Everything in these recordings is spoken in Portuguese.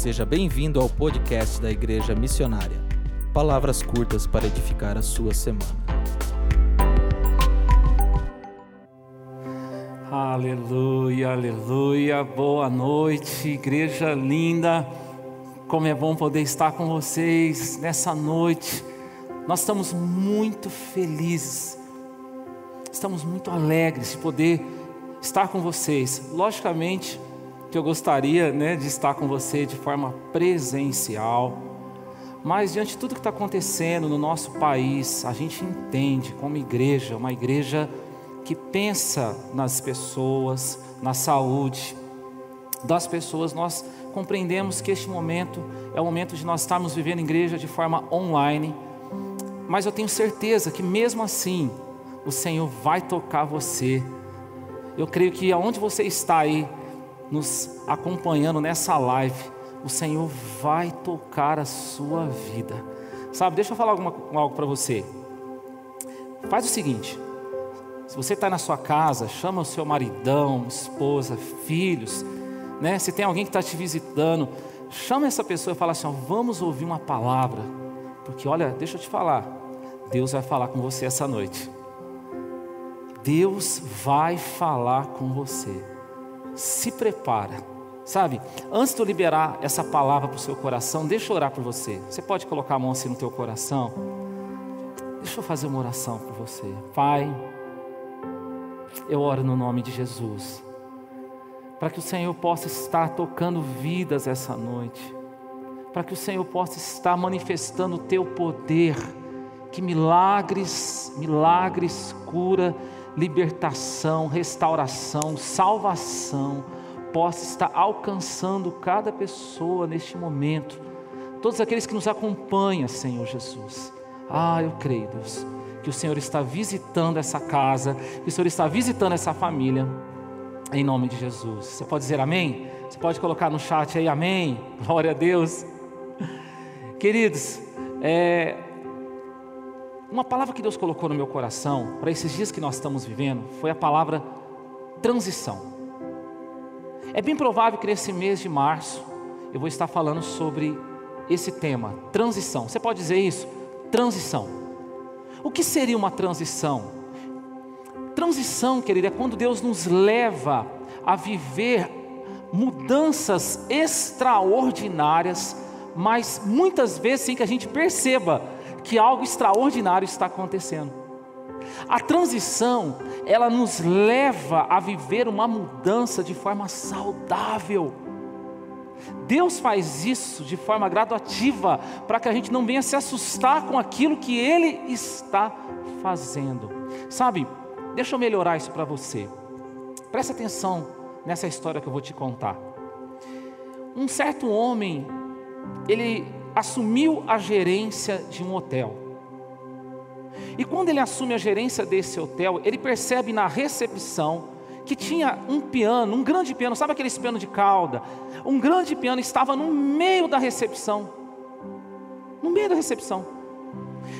Seja bem-vindo ao podcast da Igreja Missionária. Palavras curtas para edificar a sua semana. Aleluia, aleluia. Boa noite, igreja linda. Como é bom poder estar com vocês nessa noite. Nós estamos muito felizes, estamos muito alegres de poder estar com vocês. Logicamente, que eu gostaria né, de estar com você de forma presencial. Mas diante de tudo que está acontecendo no nosso país, a gente entende como igreja, uma igreja que pensa nas pessoas, na saúde das pessoas, nós compreendemos que este momento é o momento de nós estarmos vivendo igreja de forma online. Mas eu tenho certeza que mesmo assim, o Senhor vai tocar você. Eu creio que aonde você está aí, nos acompanhando nessa live, o Senhor vai tocar a sua vida. Sabe, deixa eu falar alguma, algo para você. Faz o seguinte: se você está na sua casa, chama o seu maridão, esposa, filhos, né? Se tem alguém que está te visitando, chama essa pessoa e fala assim: ó, vamos ouvir uma palavra, porque olha, deixa eu te falar, Deus vai falar com você essa noite. Deus vai falar com você se prepara. Sabe, antes de eu liberar essa palavra para o seu coração, deixa eu orar por você. Você pode colocar a mão assim no teu coração? Deixa eu fazer uma oração por você. Pai, eu oro no nome de Jesus, para que o Senhor possa estar tocando vidas essa noite, para que o Senhor possa estar manifestando o teu poder, que milagres, milagres, cura, libertação, restauração, salvação possa estar alcançando cada pessoa neste momento. Todos aqueles que nos acompanham, Senhor Jesus. Ah, eu creio, Deus, que o Senhor está visitando essa casa, que o Senhor está visitando essa família, em nome de Jesus. Você pode dizer amém? Você pode colocar no chat aí, amém? Glória a Deus. Queridos, é, uma palavra que Deus colocou no meu coração para esses dias que nós estamos vivendo foi a palavra transição. É bem provável que nesse mês de março eu vou estar falando sobre esse tema, transição. Você pode dizer isso? Transição. O que seria uma transição? Transição, querido, é quando Deus nos leva a viver mudanças extraordinárias, mas muitas vezes sem que a gente perceba que algo extraordinário está acontecendo. A transição, ela nos leva a viver uma mudança de forma saudável. Deus faz isso de forma gradativa, para que a gente não venha se assustar com aquilo que Ele está fazendo. Sabe, deixa eu melhorar isso para você. Presta atenção nessa história que eu vou te contar. Um certo homem, ele assumiu a gerência de um hotel. E quando ele assume a gerência desse hotel, ele percebe na recepção que tinha um piano, um grande piano, sabe aquele piano de cauda? Um grande piano estava no meio da recepção. No meio da recepção.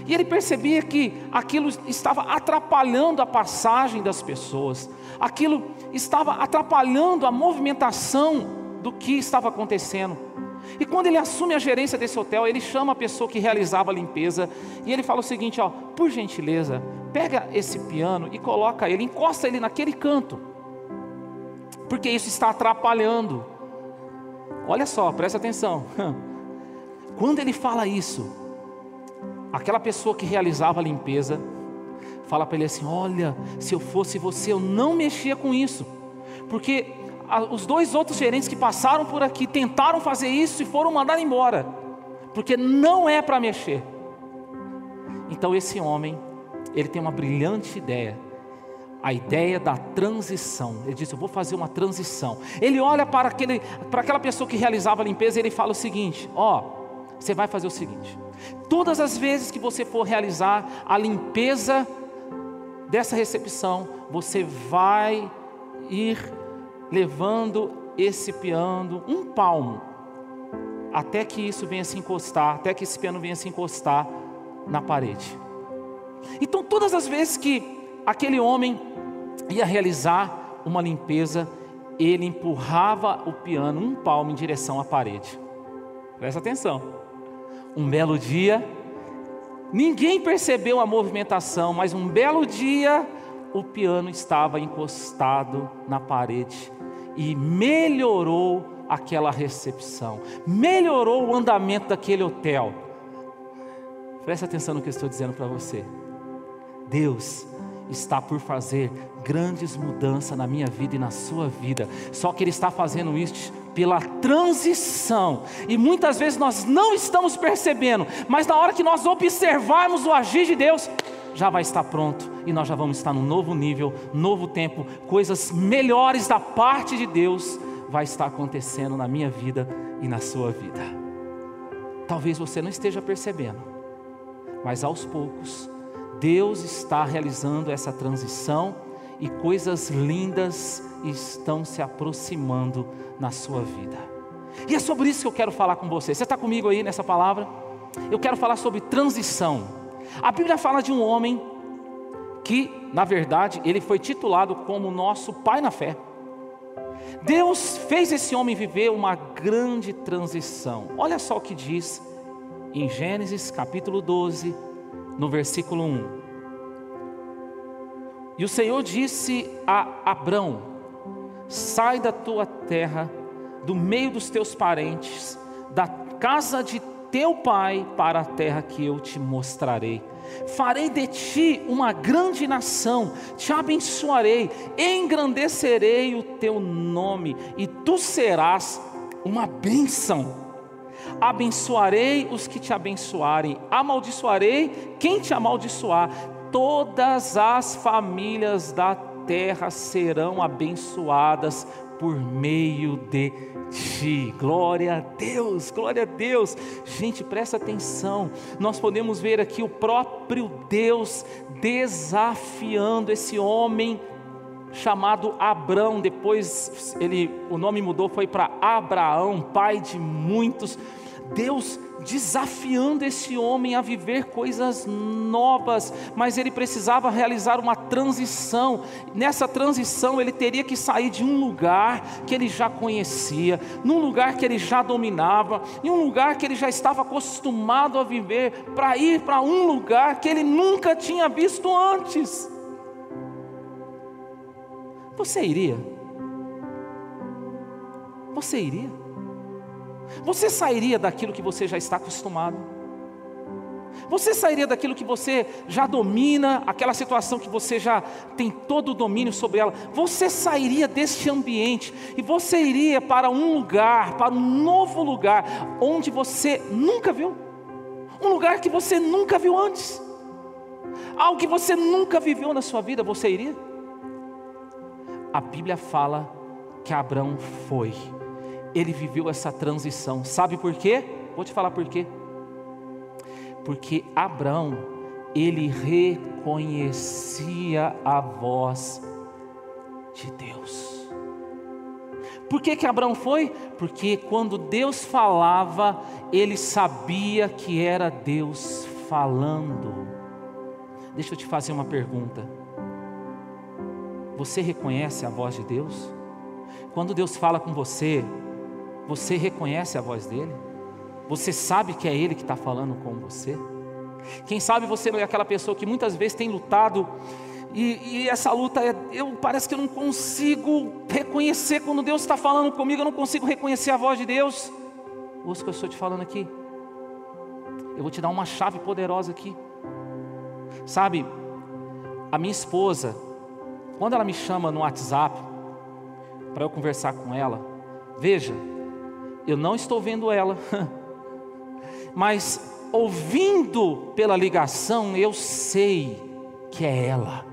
E ele percebia que aquilo estava atrapalhando a passagem das pessoas, aquilo estava atrapalhando a movimentação do que estava acontecendo. E quando ele assume a gerência desse hotel, ele chama a pessoa que realizava a limpeza e ele fala o seguinte: ó, por gentileza, pega esse piano e coloca ele, encosta ele naquele canto, porque isso está atrapalhando. Olha só, presta atenção. Quando ele fala isso, aquela pessoa que realizava a limpeza fala para ele assim: Olha, se eu fosse você, eu não mexia com isso, porque os dois outros gerentes que passaram por aqui tentaram fazer isso e foram mandados embora, porque não é para mexer. Então esse homem, ele tem uma brilhante ideia, a ideia da transição. Ele diz: Eu vou fazer uma transição. Ele olha para, aquele, para aquela pessoa que realizava a limpeza e ele fala o seguinte: Ó, oh, você vai fazer o seguinte: todas as vezes que você for realizar a limpeza dessa recepção, você vai ir levando esse piano um palmo, até que isso venha se encostar, até que esse piano venha se encostar na parede. Então, todas as vezes que aquele homem ia realizar uma limpeza, ele empurrava o piano um palmo em direção à parede. Presta atenção. Um belo dia, ninguém percebeu a movimentação, mas um belo dia, o piano estava encostado na parede e melhorou aquela recepção, melhorou o andamento daquele hotel. Presta atenção no que eu estou dizendo para você. Deus está por fazer grandes mudanças na minha vida e na sua vida. Só que Ele está fazendo isso pela transição. E muitas vezes nós não estamos percebendo, mas na hora que nós observarmos o agir de Deus, já vai estar pronto e nós já vamos estar num novo nível, novo tempo, coisas melhores da parte de Deus vai estar acontecendo na minha vida e na sua vida. Talvez você não esteja percebendo, mas aos poucos Deus está realizando essa transição e coisas lindas estão se aproximando na sua vida. E é sobre isso que eu quero falar com você. Você está comigo aí nessa palavra? Eu quero falar sobre transição. A Bíblia fala de um homem que, na verdade, ele foi titulado como nosso pai na fé. Deus fez esse homem viver uma grande transição. Olha só o que diz em Gênesis capítulo 12, no versículo 1. E o Senhor disse a Abrão: Sai da tua terra, do meio dos teus parentes, da casa de teu pai, para a terra que eu te mostrarei. Farei de ti uma grande nação, te abençoarei, engrandecerei o teu nome, e tu serás uma bênção abençoarei os que te abençoarem, amaldiçoarei quem te amaldiçoar. Todas as famílias da terra serão abençoadas por meio de ti. Glória a Deus, glória a Deus. Gente, presta atenção. Nós podemos ver aqui o próprio Deus desafiando esse homem chamado Abrão, depois ele o nome mudou foi para Abraão, pai de muitos. Deus desafiando esse homem a viver coisas novas, mas ele precisava realizar uma transição. Nessa transição, ele teria que sair de um lugar que ele já conhecia, num lugar que ele já dominava, em um lugar que ele já estava acostumado a viver, para ir para um lugar que ele nunca tinha visto antes. Você iria? Você iria? Você sairia daquilo que você já está acostumado. Você sairia daquilo que você já domina, aquela situação que você já tem todo o domínio sobre ela. Você sairia deste ambiente e você iria para um lugar, para um novo lugar, onde você nunca viu. Um lugar que você nunca viu antes. Algo que você nunca viveu na sua vida, você iria? A Bíblia fala que Abraão foi ele viveu essa transição. Sabe por quê? Vou te falar por quê. Porque Abraão, ele reconhecia a voz de Deus. Por que, que Abraão foi? Porque quando Deus falava, ele sabia que era Deus falando. Deixa eu te fazer uma pergunta. Você reconhece a voz de Deus? Quando Deus fala com você, você reconhece a voz dele? Você sabe que é ele que está falando com você? Quem sabe você é aquela pessoa que muitas vezes tem lutado e, e, essa luta é, eu parece que eu não consigo reconhecer quando Deus está falando comigo, eu não consigo reconhecer a voz de Deus. Ouça o que eu estou te falando aqui. Eu vou te dar uma chave poderosa aqui. Sabe, a minha esposa, quando ela me chama no WhatsApp para eu conversar com ela, veja, eu não estou vendo ela, mas ouvindo pela ligação, eu sei que é ela.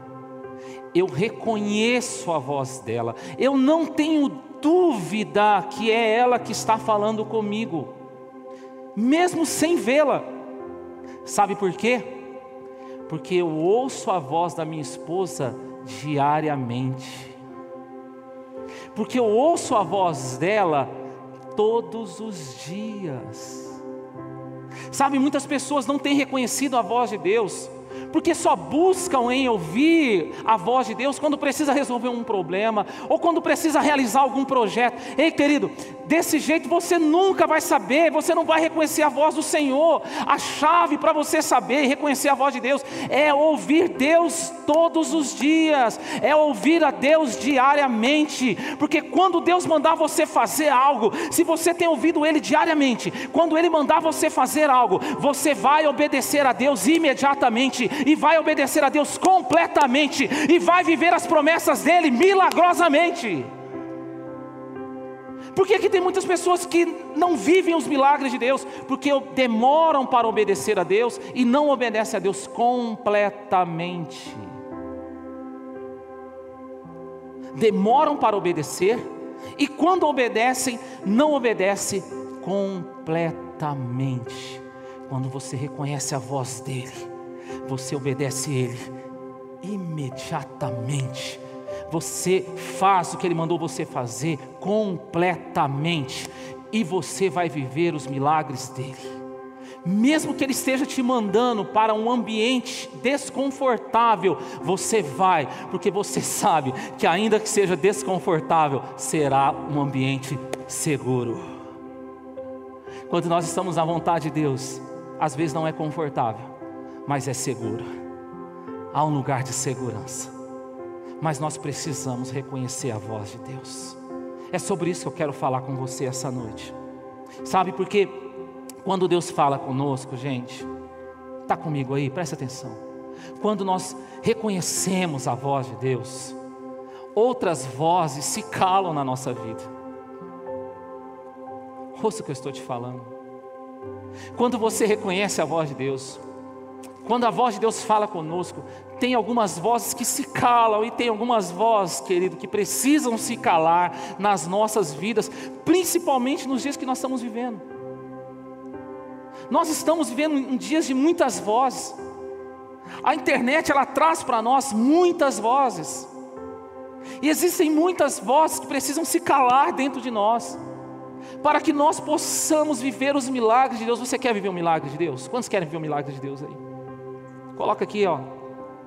Eu reconheço a voz dela. Eu não tenho dúvida que é ela que está falando comigo, mesmo sem vê-la. Sabe por quê? Porque eu ouço a voz da minha esposa diariamente. Porque eu ouço a voz dela todos os dias. Sabe, muitas pessoas não têm reconhecido a voz de Deus, porque só buscam em ouvir a voz de Deus quando precisa resolver um problema ou quando precisa realizar algum projeto. Ei, querido, desse jeito você nunca vai saber, você não vai reconhecer a voz do Senhor. A chave para você saber e reconhecer a voz de Deus é ouvir Deus todos os dias, é ouvir a Deus diariamente, porque quando Deus mandar você fazer algo, se você tem ouvido Ele diariamente, quando Ele mandar você fazer algo, você vai obedecer a Deus imediatamente e vai obedecer a Deus completamente e vai viver as promessas dele milagrosamente. Por que, que tem muitas pessoas que não vivem os milagres de Deus? Porque demoram para obedecer a Deus e não obedecem a Deus completamente. Demoram para obedecer e quando obedecem, não obedecem completamente. Quando você reconhece a voz dele, você obedece Ele imediatamente. Você faz o que Ele mandou você fazer completamente, e você vai viver os milagres dele. Mesmo que Ele esteja te mandando para um ambiente desconfortável, você vai, porque você sabe que, ainda que seja desconfortável, será um ambiente seguro. Quando nós estamos na vontade de Deus, às vezes não é confortável, mas é seguro. Há um lugar de segurança. Mas nós precisamos reconhecer a voz de Deus. É sobre isso que eu quero falar com você essa noite. Sabe, porque quando Deus fala conosco, gente, está comigo aí, presta atenção. Quando nós reconhecemos a voz de Deus, outras vozes se calam na nossa vida. Ouça o que eu estou te falando. Quando você reconhece a voz de Deus, quando a voz de Deus fala conosco, tem algumas vozes que se calam e tem algumas vozes, querido, que precisam se calar nas nossas vidas, principalmente nos dias que nós estamos vivendo. Nós estamos vivendo em dias de muitas vozes. A internet ela traz para nós muitas vozes. E existem muitas vozes que precisam se calar dentro de nós, para que nós possamos viver os milagres de Deus. Você quer viver um milagre de Deus? Quantos querem viver um milagre de Deus aí? Coloca aqui, ó.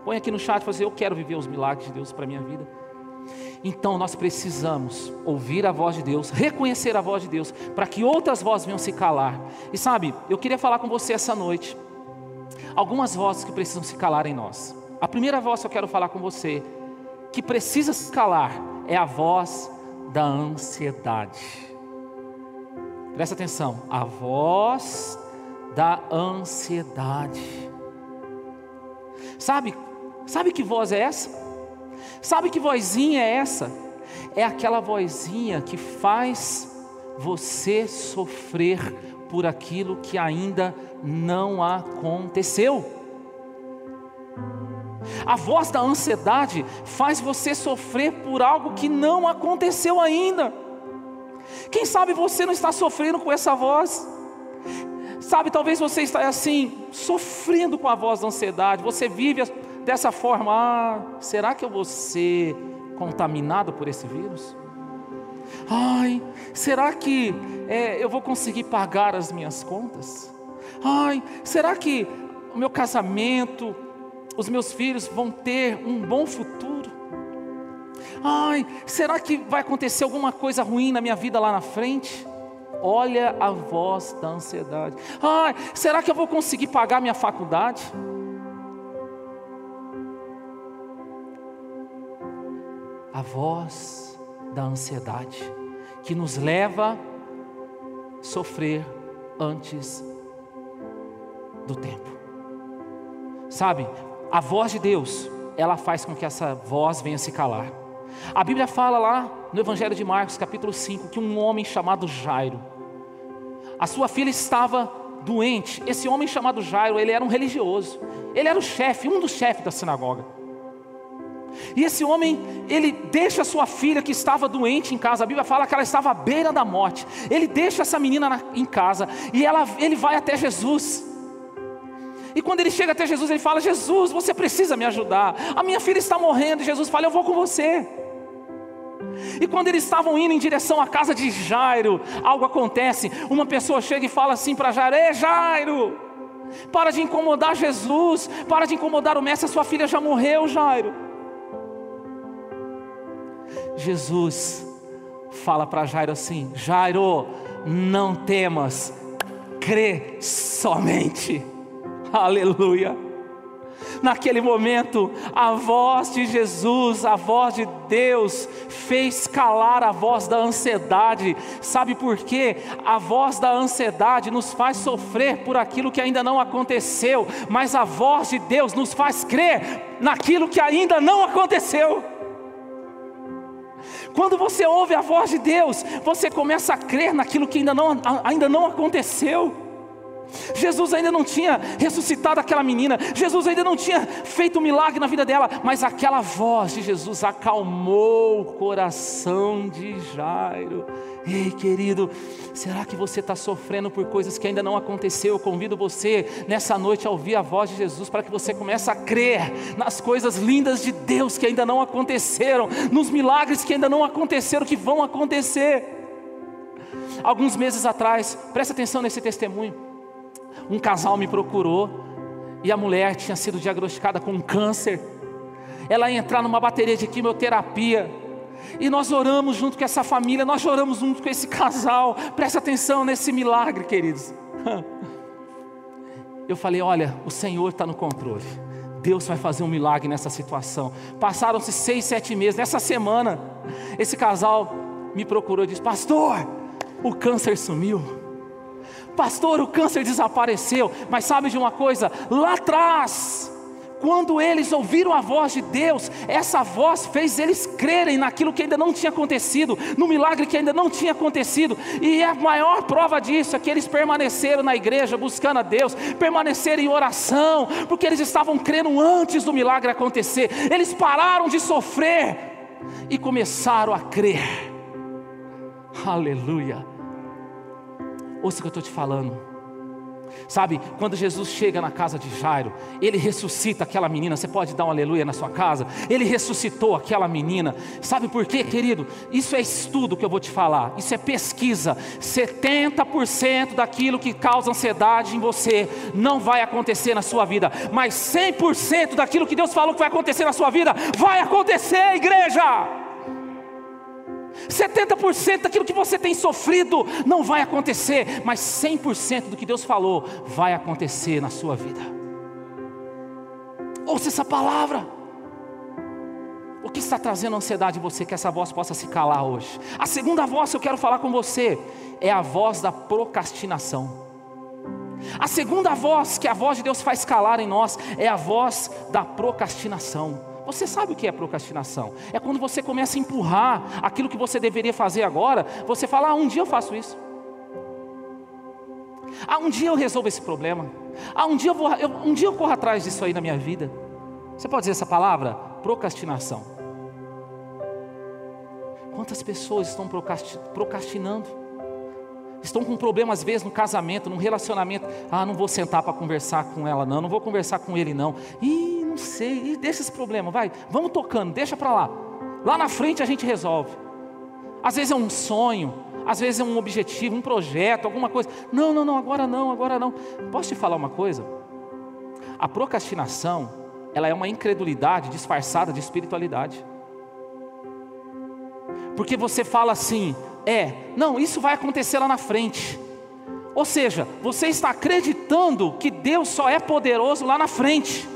Põe aqui no chat e fala assim, eu quero viver os milagres de Deus para minha vida. Então nós precisamos ouvir a voz de Deus, reconhecer a voz de Deus, para que outras vozes venham se calar. E sabe, eu queria falar com você essa noite. Algumas vozes que precisam se calar em nós. A primeira voz que eu quero falar com você, que precisa se calar, é a voz da ansiedade. Presta atenção, a voz da ansiedade. Sabe, sabe que voz é essa? Sabe que vozinha é essa? É aquela vozinha que faz você sofrer por aquilo que ainda não aconteceu. A voz da ansiedade faz você sofrer por algo que não aconteceu ainda. Quem sabe você não está sofrendo com essa voz? Sabe, talvez você está assim, sofrendo com a voz da ansiedade, você vive dessa forma, ah, será que eu vou ser contaminado por esse vírus? Ai, será que é, eu vou conseguir pagar as minhas contas? Ai, será que o meu casamento, os meus filhos vão ter um bom futuro? Ai, será que vai acontecer alguma coisa ruim na minha vida lá na frente? Olha a voz da ansiedade. Ai, será que eu vou conseguir pagar minha faculdade? A voz da ansiedade que nos leva a sofrer antes do tempo. Sabe, a voz de Deus, ela faz com que essa voz venha se calar. A Bíblia fala lá no Evangelho de Marcos, capítulo 5, que um homem chamado Jairo, a sua filha estava doente. Esse homem chamado Jairo, ele era um religioso. Ele era o chefe, um dos chefes da sinagoga. E esse homem, ele deixa sua filha que estava doente em casa. A Bíblia fala que ela estava à beira da morte. Ele deixa essa menina na, em casa e ela, ele vai até Jesus. E quando ele chega até Jesus, ele fala: Jesus, você precisa me ajudar. A minha filha está morrendo. E Jesus fala: Eu vou com você. E quando eles estavam indo em direção à casa de Jairo, algo acontece. Uma pessoa chega e fala assim para Jairo: Ei, Jairo, Para de incomodar Jesus, para de incomodar o mestre, a sua filha já morreu, Jairo. Jesus fala para Jairo assim: Jairo, não temas, crê somente. Aleluia. Naquele momento, a voz de Jesus, a voz de Deus, fez calar a voz da ansiedade. Sabe por quê? A voz da ansiedade nos faz sofrer por aquilo que ainda não aconteceu, mas a voz de Deus nos faz crer naquilo que ainda não aconteceu. Quando você ouve a voz de Deus, você começa a crer naquilo que ainda não, ainda não aconteceu. Jesus ainda não tinha ressuscitado aquela menina, Jesus ainda não tinha feito um milagre na vida dela, mas aquela voz de Jesus acalmou o coração de Jairo. Ei, querido, será que você está sofrendo por coisas que ainda não aconteceu? Eu convido você nessa noite a ouvir a voz de Jesus para que você comece a crer nas coisas lindas de Deus que ainda não aconteceram, nos milagres que ainda não aconteceram, que vão acontecer. Alguns meses atrás, presta atenção nesse testemunho um casal me procurou e a mulher tinha sido diagnosticada com câncer. Ela ia entrar numa bateria de quimioterapia. E nós oramos junto com essa família, nós oramos junto com esse casal. Presta atenção nesse milagre, queridos. Eu falei: olha, o Senhor está no controle. Deus vai fazer um milagre nessa situação. Passaram-se seis, sete meses. Nessa semana, esse casal me procurou e disse: Pastor, o câncer sumiu. Pastor, o câncer desapareceu. Mas sabe de uma coisa? Lá atrás, quando eles ouviram a voz de Deus, essa voz fez eles crerem naquilo que ainda não tinha acontecido, no milagre que ainda não tinha acontecido, e a maior prova disso é que eles permaneceram na igreja buscando a Deus, permaneceram em oração, porque eles estavam crendo antes do milagre acontecer, eles pararam de sofrer e começaram a crer. Aleluia. Ouça o que eu estou te falando. Sabe, quando Jesus chega na casa de Jairo, ele ressuscita aquela menina. Você pode dar um aleluia na sua casa? Ele ressuscitou aquela menina. Sabe por quê, querido? Isso é estudo que eu vou te falar. Isso é pesquisa. 70% daquilo que causa ansiedade em você não vai acontecer na sua vida, mas 100% daquilo que Deus falou que vai acontecer na sua vida vai acontecer, igreja. 70% daquilo que você tem sofrido não vai acontecer, mas 100% do que Deus falou vai acontecer na sua vida. Ouça essa palavra. O que está trazendo ansiedade em você, que essa voz possa se calar hoje? A segunda voz que eu quero falar com você é a voz da procrastinação. A segunda voz que a voz de Deus faz calar em nós é a voz da procrastinação. Você sabe o que é procrastinação? É quando você começa a empurrar aquilo que você deveria fazer agora, você fala: ah, um dia eu faço isso. Ah, um dia eu resolvo esse problema. Ah, um dia eu, vou, eu, um dia eu corro atrás disso aí na minha vida. Você pode dizer essa palavra? Procrastinação. Quantas pessoas estão procrastinando? Estão com problema às vezes no casamento, no relacionamento. Ah, não vou sentar para conversar com ela, não. Não vou conversar com ele, não. Ih, não sei, deixa esse problema, vai, vamos tocando, deixa para lá. Lá na frente a gente resolve. Às vezes é um sonho, às vezes é um objetivo, um projeto, alguma coisa. Não, não, não, agora não, agora não. Posso te falar uma coisa? A procrastinação, ela é uma incredulidade disfarçada de espiritualidade. Porque você fala assim, é, não, isso vai acontecer lá na frente. Ou seja, você está acreditando que Deus só é poderoso lá na frente.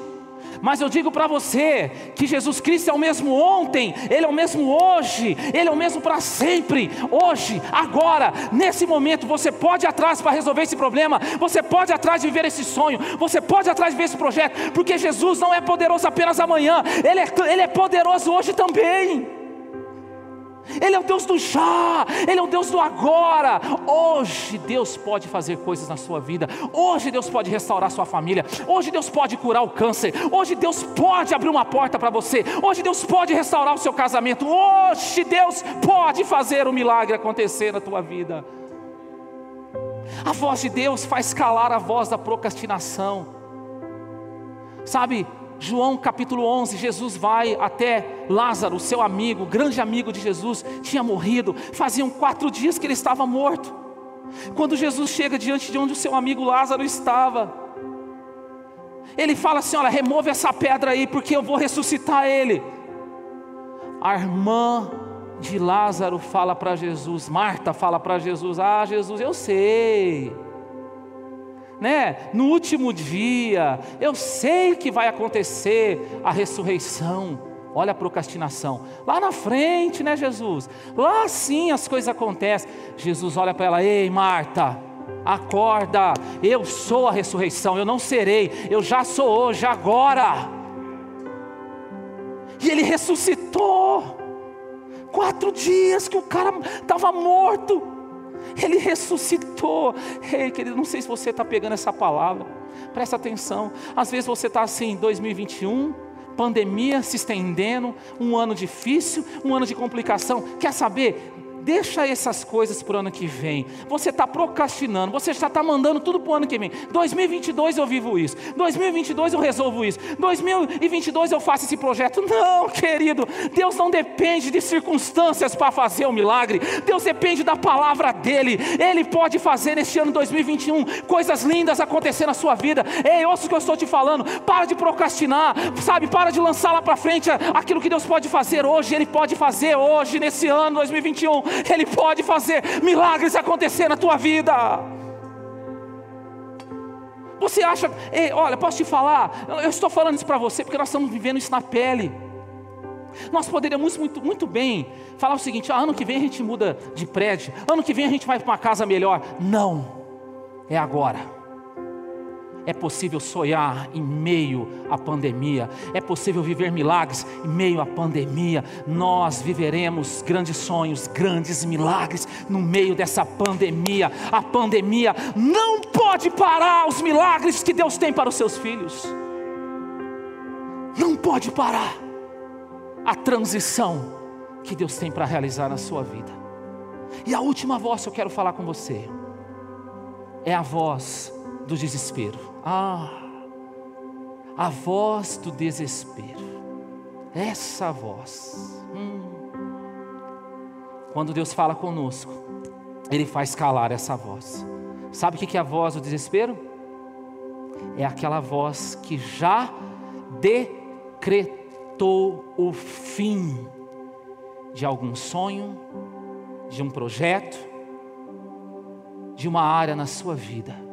Mas eu digo para você que Jesus Cristo é o mesmo ontem, Ele é o mesmo hoje, Ele é o mesmo para sempre. Hoje, agora, nesse momento, você pode ir atrás para resolver esse problema, você pode ir atrás de viver esse sonho, você pode ir atrás de ver esse projeto, porque Jesus não é poderoso apenas amanhã, Ele é, ele é poderoso hoje também. Ele é o Deus do já, Ele é o Deus do agora. Hoje Deus pode fazer coisas na sua vida, hoje Deus pode restaurar sua família, hoje Deus pode curar o câncer, hoje Deus pode abrir uma porta para você, hoje Deus pode restaurar o seu casamento, hoje Deus pode fazer o um milagre acontecer na tua vida. A voz de Deus faz calar a voz da procrastinação. Sabe, João capítulo 11, Jesus vai até Lázaro, seu amigo, grande amigo de Jesus, tinha morrido, faziam quatro dias que ele estava morto. Quando Jesus chega diante de onde o seu amigo Lázaro estava, Ele fala assim: olha, remove essa pedra aí, porque eu vou ressuscitar ele. A irmã de Lázaro fala para Jesus, Marta fala para Jesus: Ah, Jesus, eu sei. Né? No último dia, eu sei que vai acontecer a ressurreição. Olha a procrastinação. Lá na frente, né, Jesus? Lá sim as coisas acontecem. Jesus olha para ela: Ei, Marta, acorda. Eu sou a ressurreição. Eu não serei. Eu já sou hoje, agora. E ele ressuscitou. Quatro dias que o cara estava morto. Ele ressuscitou. Ei, querido, não sei se você está pegando essa palavra. Presta atenção. Às vezes você está assim, 2021 pandemia se estendendo, um ano difícil, um ano de complicação. Quer saber? Deixa essas coisas para o ano que vem. Você está procrastinando, você já está mandando tudo para o ano que vem. 2022 eu vivo isso, 2022 eu resolvo isso, 2022 eu faço esse projeto. Não, querido, Deus não depende de circunstâncias para fazer o um milagre, Deus depende da palavra dEle. Ele pode fazer neste ano 2021 coisas lindas acontecer na sua vida. Ei, ouça o que eu estou te falando, para de procrastinar, sabe, para de lançar lá para frente aquilo que Deus pode fazer hoje, Ele pode fazer hoje, nesse ano 2021. Ele pode fazer milagres acontecer na tua vida. Você acha, ei, olha, posso te falar, eu estou falando isso para você porque nós estamos vivendo isso na pele. Nós poderíamos muito, muito bem falar o seguinte: ah, ano que vem a gente muda de prédio, ano que vem a gente vai para uma casa melhor. Não, é agora. É possível sonhar em meio à pandemia, é possível viver milagres em meio à pandemia. Nós viveremos grandes sonhos, grandes milagres no meio dessa pandemia. A pandemia não pode parar os milagres que Deus tem para os seus filhos. Não pode parar a transição que Deus tem para realizar na sua vida. E a última voz que eu quero falar com você é a voz do desespero. Ah, a voz do desespero. Essa voz. Hum. Quando Deus fala conosco, Ele faz calar essa voz. Sabe o que é a voz do desespero? É aquela voz que já decretou o fim de algum sonho, de um projeto, de uma área na sua vida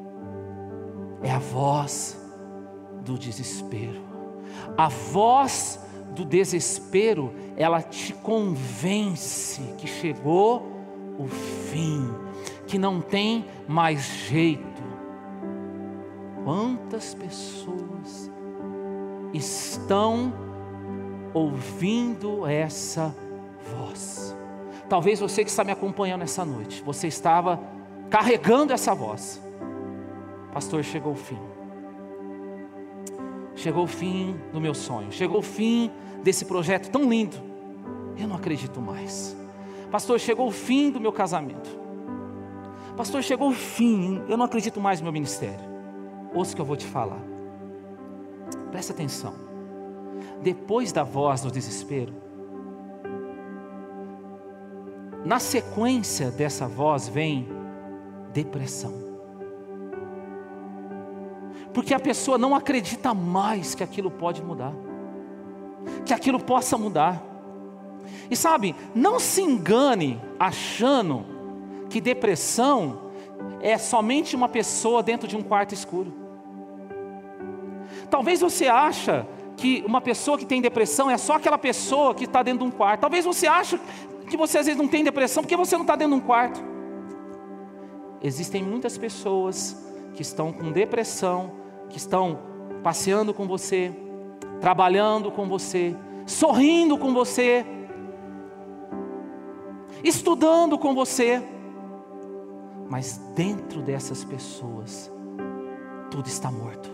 é a voz do desespero. A voz do desespero, ela te convence que chegou o fim, que não tem mais jeito. Quantas pessoas estão ouvindo essa voz? Talvez você que está me acompanhando essa noite, você estava carregando essa voz Pastor, chegou o fim. Chegou o fim do meu sonho. Chegou o fim desse projeto tão lindo. Eu não acredito mais. Pastor, chegou o fim do meu casamento. Pastor, chegou o fim. Eu não acredito mais no meu ministério. Ouça o que eu vou te falar. Presta atenção. Depois da voz do desespero, na sequência dessa voz vem depressão porque a pessoa não acredita mais que aquilo pode mudar, que aquilo possa mudar. E sabe, não se engane achando que depressão é somente uma pessoa dentro de um quarto escuro. Talvez você acha que uma pessoa que tem depressão é só aquela pessoa que está dentro de um quarto. Talvez você ache que você às vezes não tem depressão porque você não está dentro de um quarto. Existem muitas pessoas que estão com depressão que estão passeando com você, trabalhando com você, sorrindo com você, estudando com você, mas dentro dessas pessoas, tudo está morto,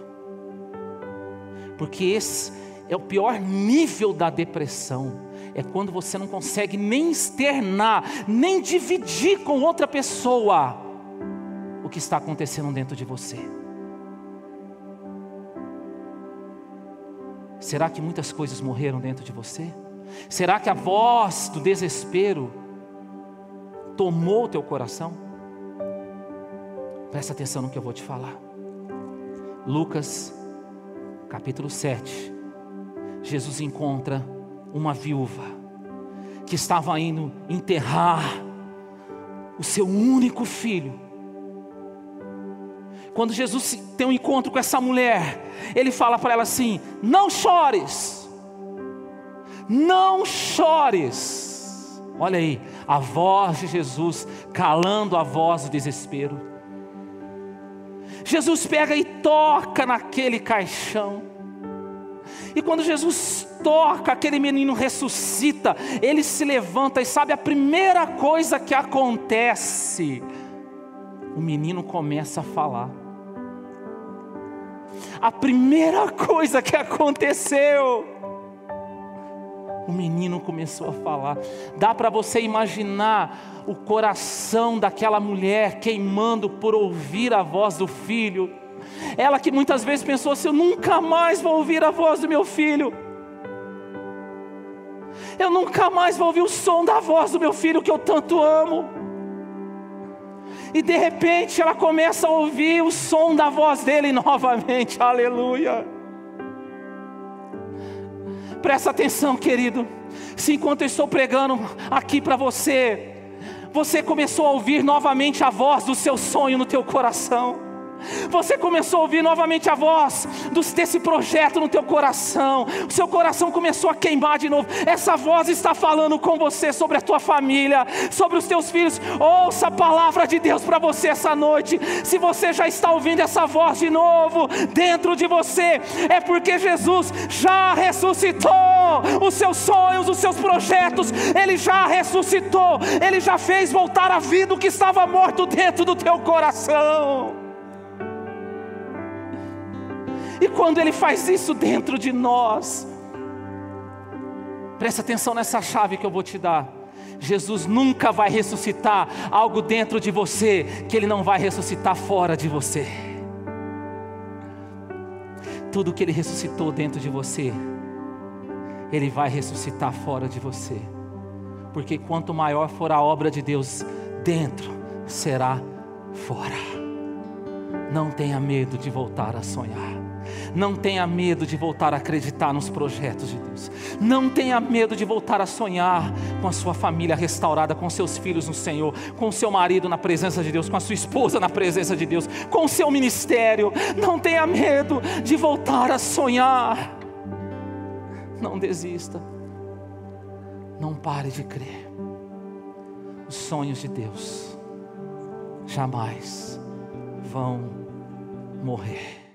porque esse é o pior nível da depressão. É quando você não consegue nem externar, nem dividir com outra pessoa o que está acontecendo dentro de você. Será que muitas coisas morreram dentro de você? Será que a voz do desespero tomou o teu coração? Presta atenção no que eu vou te falar. Lucas, capítulo 7, Jesus encontra uma viúva que estava indo enterrar o seu único filho. Quando Jesus tem um encontro com essa mulher, ele fala para ela assim: Não chores, não chores. Olha aí, a voz de Jesus calando a voz do desespero. Jesus pega e toca naquele caixão. E quando Jesus toca, aquele menino ressuscita, ele se levanta e sabe a primeira coisa que acontece? O menino começa a falar. A primeira coisa que aconteceu, o menino começou a falar. Dá para você imaginar o coração daquela mulher queimando por ouvir a voz do filho. Ela que muitas vezes pensou assim: eu nunca mais vou ouvir a voz do meu filho. Eu nunca mais vou ouvir o som da voz do meu filho que eu tanto amo. E de repente ela começa a ouvir o som da voz dele novamente, aleluia. Presta atenção, querido. Se enquanto eu estou pregando aqui para você, você começou a ouvir novamente a voz do seu sonho no teu coração. Você começou a ouvir novamente a voz desse projeto no teu coração. O seu coração começou a queimar de novo. Essa voz está falando com você sobre a tua família, sobre os teus filhos. Ouça a palavra de Deus para você essa noite. Se você já está ouvindo essa voz de novo dentro de você, é porque Jesus já ressuscitou os seus sonhos, os seus projetos. Ele já ressuscitou. Ele já fez voltar a vida o que estava morto dentro do teu coração. E quando Ele faz isso dentro de nós, presta atenção nessa chave que eu vou te dar. Jesus nunca vai ressuscitar algo dentro de você que Ele não vai ressuscitar fora de você. Tudo que Ele ressuscitou dentro de você, Ele vai ressuscitar fora de você. Porque quanto maior for a obra de Deus dentro, será fora. Não tenha medo de voltar a sonhar. Não tenha medo de voltar a acreditar nos projetos de Deus. Não tenha medo de voltar a sonhar com a sua família restaurada, com seus filhos no Senhor, com o seu marido na presença de Deus, com a sua esposa na presença de Deus, com o seu ministério. Não tenha medo de voltar a sonhar. Não desista. Não pare de crer. Os sonhos de Deus jamais vão morrer.